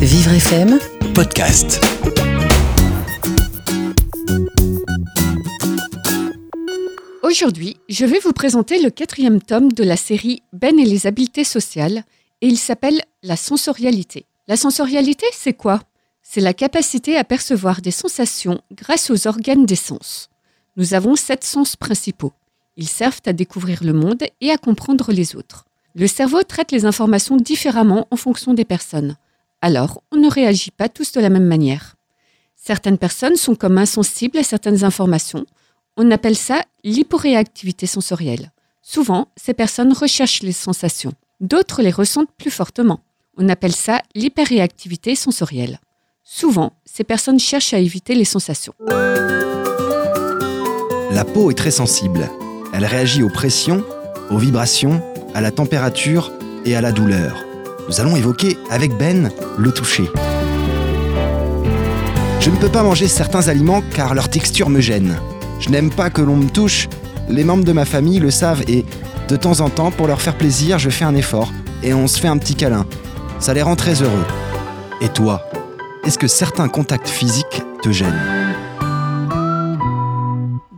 Vivre FM podcast. Aujourd'hui, je vais vous présenter le quatrième tome de la série Ben et les habiletés sociales, et il s'appelle La sensorialité. La sensorialité, c'est quoi? C'est la capacité à percevoir des sensations grâce aux organes des sens. Nous avons sept sens principaux. Ils servent à découvrir le monde et à comprendre les autres. Le cerveau traite les informations différemment en fonction des personnes. Alors, on ne réagit pas tous de la même manière. Certaines personnes sont comme insensibles à certaines informations. On appelle ça l'hyporéactivité sensorielle. Souvent, ces personnes recherchent les sensations. D'autres les ressentent plus fortement. On appelle ça l'hyperréactivité sensorielle. Souvent, ces personnes cherchent à éviter les sensations. La peau est très sensible. Elle réagit aux pressions, aux vibrations, à la température et à la douleur. Nous allons évoquer avec Ben le toucher. Je ne peux pas manger certains aliments car leur texture me gêne. Je n'aime pas que l'on me touche. Les membres de ma famille le savent et de temps en temps, pour leur faire plaisir, je fais un effort et on se fait un petit câlin. Ça les rend très heureux. Et toi, est-ce que certains contacts physiques te gênent?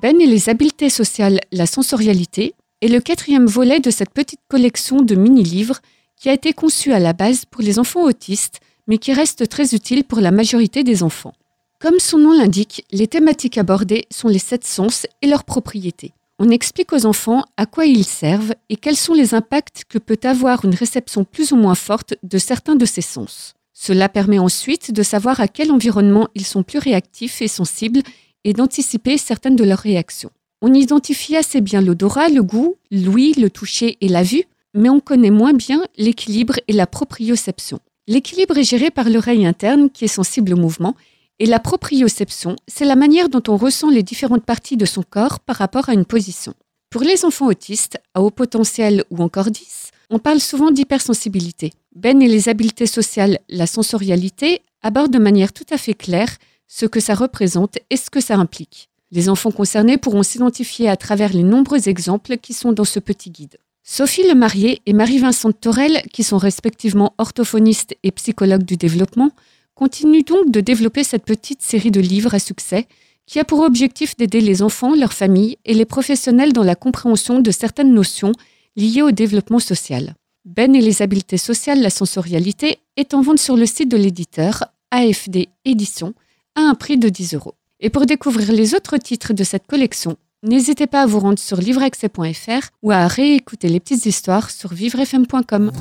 Ben et les habiletés sociales, la sensorialité, est le quatrième volet de cette petite collection de mini-livres qui a été conçue à la base pour les enfants autistes, mais qui reste très utile pour la majorité des enfants. Comme son nom l'indique, les thématiques abordées sont les sept sens et leurs propriétés. On explique aux enfants à quoi ils servent et quels sont les impacts que peut avoir une réception plus ou moins forte de certains de ces sens. Cela permet ensuite de savoir à quel environnement ils sont plus réactifs et sensibles et d'anticiper certaines de leurs réactions. On identifie assez bien l'odorat, le goût, l'ouïe, le toucher et la vue, mais on connaît moins bien l'équilibre et la proprioception. L'équilibre est géré par l'oreille interne qui est sensible au mouvement et la proprioception, c'est la manière dont on ressent les différentes parties de son corps par rapport à une position. Pour les enfants autistes, à haut potentiel ou encore 10, on parle souvent d'hypersensibilité. Ben et les habiletés sociales, la sensorialité, abordent de manière tout à fait claire ce que ça représente et ce que ça implique. Les enfants concernés pourront s'identifier à travers les nombreux exemples qui sont dans ce petit guide. Sophie Lemarié et Marie-Vincent Torel, qui sont respectivement orthophonistes et psychologues du développement, continuent donc de développer cette petite série de livres à succès qui a pour objectif d'aider les enfants, leurs familles et les professionnels dans la compréhension de certaines notions liées au développement social. Ben et les habiletés sociales, la sensorialité est en vente sur le site de l'éditeur AFD Édition à un prix de 10 euros. Et pour découvrir les autres titres de cette collection, n'hésitez pas à vous rendre sur livreaccès.fr ou à réécouter les petites histoires sur vivrefm.com.